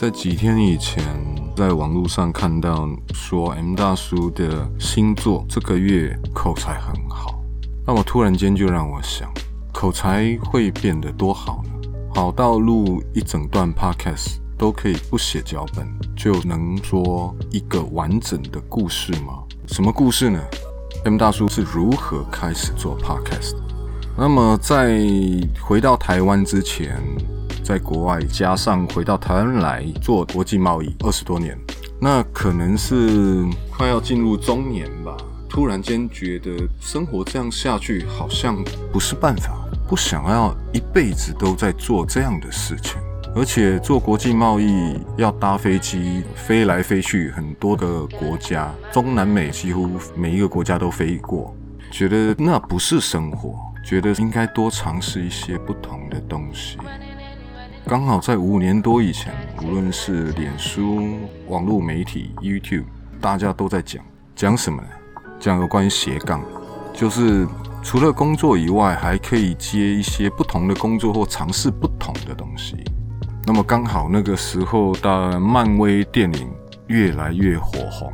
在几天以前，在网络上看到说 M 大叔的星座这个月口才很好，那么突然间就让我想，口才会变得多好呢？好到录一整段 Podcast 都可以不写脚本就能说一个完整的故事吗？什么故事呢？M 大叔是如何开始做 Podcast？那么在回到台湾之前。在国外，加上回到台湾来做国际贸易二十多年，那可能是快要进入中年吧。突然间觉得生活这样下去好像不是办法，不想要一辈子都在做这样的事情。而且做国际贸易要搭飞机飞来飞去很多个国家，中南美几乎每一个国家都飞过，觉得那不是生活，觉得应该多尝试一些不同的东西。刚好在五年多以前，无论是脸书、网络媒体、YouTube，大家都在讲讲什么呢？讲有关于斜杠，就是除了工作以外，还可以接一些不同的工作或尝试不同的东西。那么刚好那个时候的漫威电影越来越火红，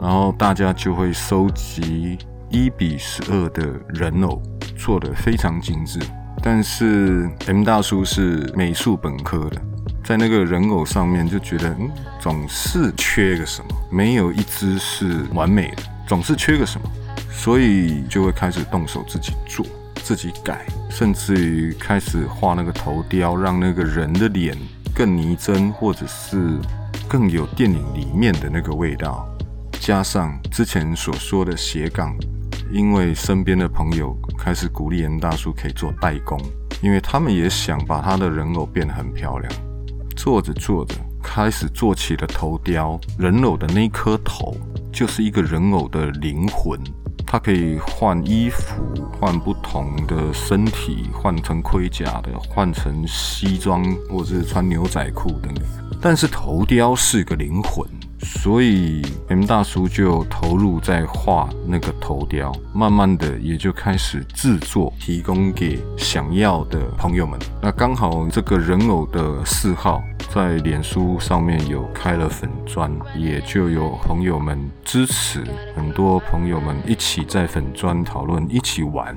然后大家就会收集一比十二的人偶，做得非常精致。但是 M 大叔是美术本科的，在那个人偶上面就觉得，嗯，总是缺个什么，没有一只是完美的，总是缺个什么，所以就会开始动手自己做，自己改，甚至于开始画那个头雕，让那个人的脸更拟真，或者是更有电影里面的那个味道，加上之前所说的斜杠。因为身边的朋友开始鼓励严大叔可以做代工，因为他们也想把他的人偶变得很漂亮。做着做着，开始做起了头雕。人偶的那颗头就是一个人偶的灵魂，它可以换衣服，换不同的身体，换成盔甲的，换成西装，或者是穿牛仔裤等等。但是头雕是个灵魂。所以 M 大叔就投入在画那个头雕，慢慢的也就开始制作，提供给想要的朋友们。那刚好这个人偶的嗜好在脸书上面有开了粉砖，也就有朋友们支持，很多朋友们一起在粉砖讨论，一起玩。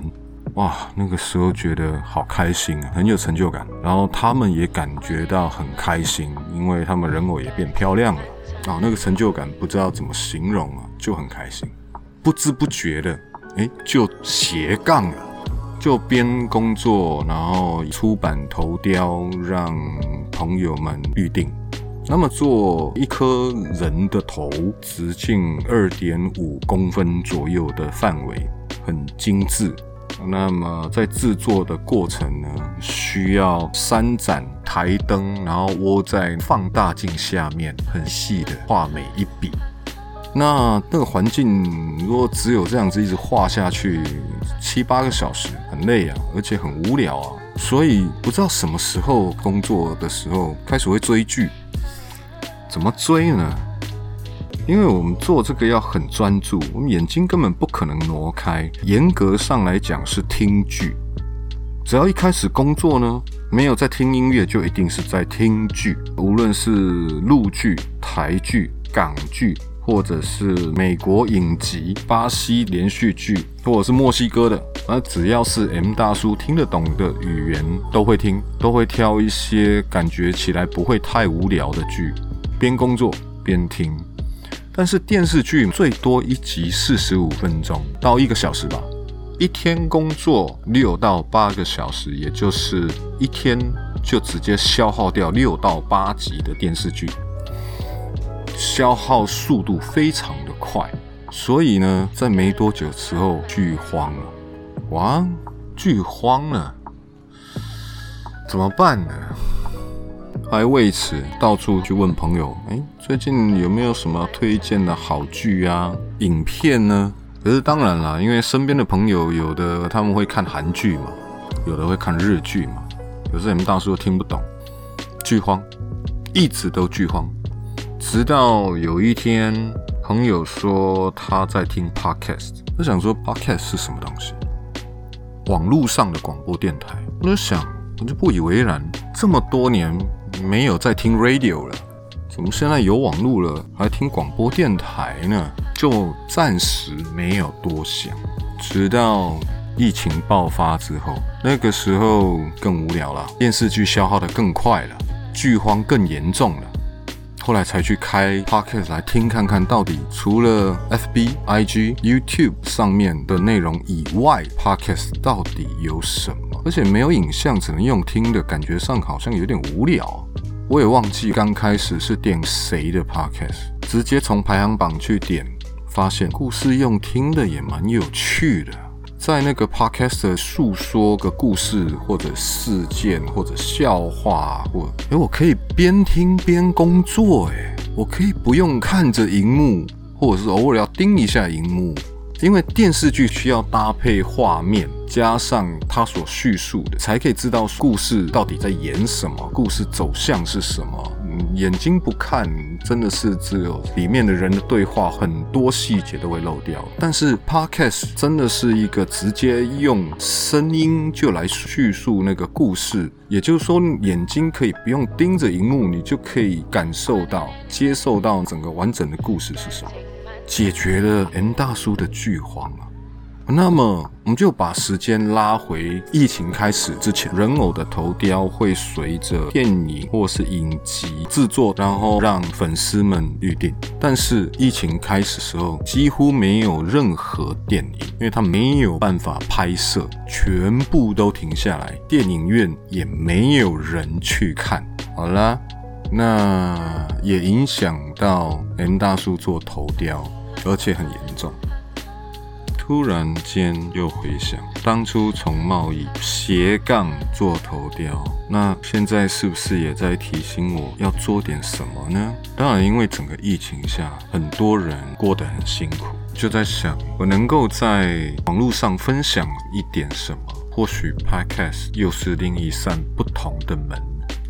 哇，那个时候觉得好开心啊，很有成就感。然后他们也感觉到很开心，因为他们人偶也变漂亮了。啊，那个成就感不知道怎么形容啊，就很开心，不知不觉的，哎，就斜杠了，就边工作，然后出版头雕，让朋友们预定。那么做一颗人的头，直径二点五公分左右的范围，很精致。那么在制作的过程呢，需要三盏台灯，然后窝在放大镜下面，很细的画每一笔。那那个环境如果只有这样子一直画下去，七八个小时，很累啊，而且很无聊啊。所以不知道什么时候工作的时候开始会追剧，怎么追呢？因为我们做这个要很专注，我们眼睛根本不可能挪开。严格上来讲是听剧，只要一开始工作呢，没有在听音乐，就一定是在听剧。无论是陆剧、台剧、港剧，或者是美国影集、巴西连续剧，或者是墨西哥的，而只要是 M 大叔听得懂的语言，都会听，都会挑一些感觉起来不会太无聊的剧，边工作边听。但是电视剧最多一集四十五分钟到一个小时吧，一天工作六到八个小时，也就是一天就直接消耗掉六到八集的电视剧，消耗速度非常的快，所以呢，在没多久之后剧荒了，哇，剧荒了，怎么办呢？还为此到处去问朋友，哎，最近有没有什么推荐的好剧啊、影片呢？可是当然啦，因为身边的朋友有的他们会看韩剧嘛，有的会看日剧嘛，有时你们大叔都听不懂，剧荒，一直都剧荒，直到有一天朋友说他在听 podcast，我想说 podcast 是什么东西？网络上的广播电台，我就想，我就不以为然，这么多年。没有在听 radio 了，怎么现在有网络了，还听广播电台呢？就暂时没有多想，直到疫情爆发之后，那个时候更无聊了，电视剧消耗的更快了，剧荒更严重了。后来才去开 podcast 来听看看到底除了 FB、IG、YouTube 上面的内容以外，podcast 到底有什么？而且没有影像，只能用听的，感觉上好像有点无聊。我也忘记刚开始是点谁的 podcast，直接从排行榜去点，发现故事用听的也蛮有趣的。在那个 podcast 诉说个故事或者事件或者笑话，或哎，我可以边听边工作，哎，我可以不用看着荧幕，或者是偶尔要盯一下荧幕，因为电视剧需要搭配画面，加上他所叙述的，才可以知道故事到底在演什么，故事走向是什么。眼睛不看，真的是只有里面的人的对话，很多细节都会漏掉。但是 podcast 真的是一个直接用声音就来叙述那个故事，也就是说，眼睛可以不用盯着荧幕，你就可以感受到、接受到整个完整的故事是什么，解决了 M 大叔的剧荒啊。那么，我们就把时间拉回疫情开始之前，人偶的头雕会随着电影或是影集制作，然后让粉丝们预定。但是疫情开始时候，几乎没有任何电影，因为它没有办法拍摄，全部都停下来，电影院也没有人去看。好啦，那也影响到 M 大叔做头雕，而且很严重。突然间又回想，当初从贸易斜杠做头雕，那现在是不是也在提醒我要做点什么呢？当然，因为整个疫情下，很多人过得很辛苦，就在想我能够在网络上分享一点什么，或许 Podcast 又是另一扇不同的门。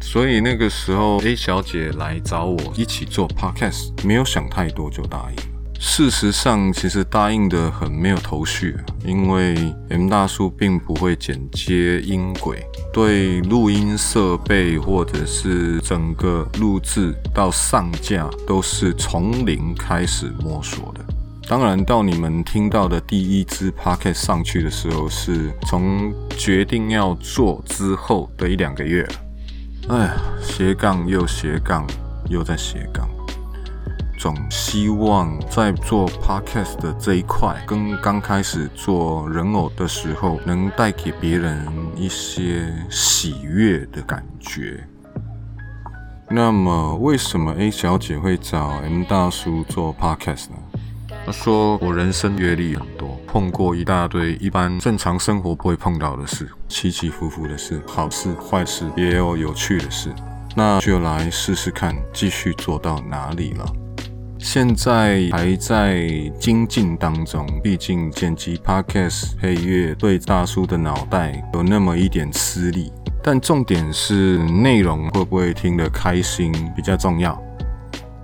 所以那个时候，A 小姐来找我一起做 Podcast，没有想太多就答应。事实上，其实答应的很没有头绪，因为 M 大叔并不会剪接音轨，对录音设备或者是整个录制到上架都是从零开始摸索的。当然，到你们听到的第一支 p o c k e t 上去的时候，是从决定要做之后的一两个月了。哎呀，斜杠又斜杠，又在斜杠。总希望在做 podcast 的这一块，跟刚开始做人偶的时候，能带给别人一些喜悦的感觉。那么，为什么 A 小姐会找 M 大叔做 podcast 呢？她说：“我人生阅历很多，碰过一大堆一般正常生活不会碰到的事，起起伏伏的事，好事坏事，也有有趣的事。那就来试试看，继续做到哪里了。”现在还在精进当中，毕竟剪辑 podcast 配乐对大叔的脑袋有那么一点吃力。但重点是内容会不会听得开心比较重要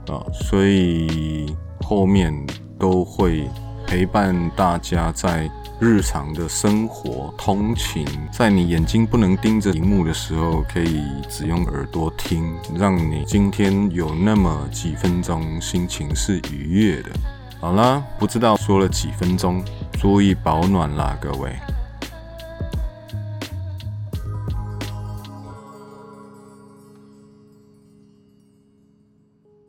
啊，所以后面都会陪伴大家在。日常的生活、通勤，在你眼睛不能盯着荧幕的时候，可以只用耳朵听，让你今天有那么几分钟心情是愉悦的。好啦，不知道说了几分钟，注意保暖啦，各位。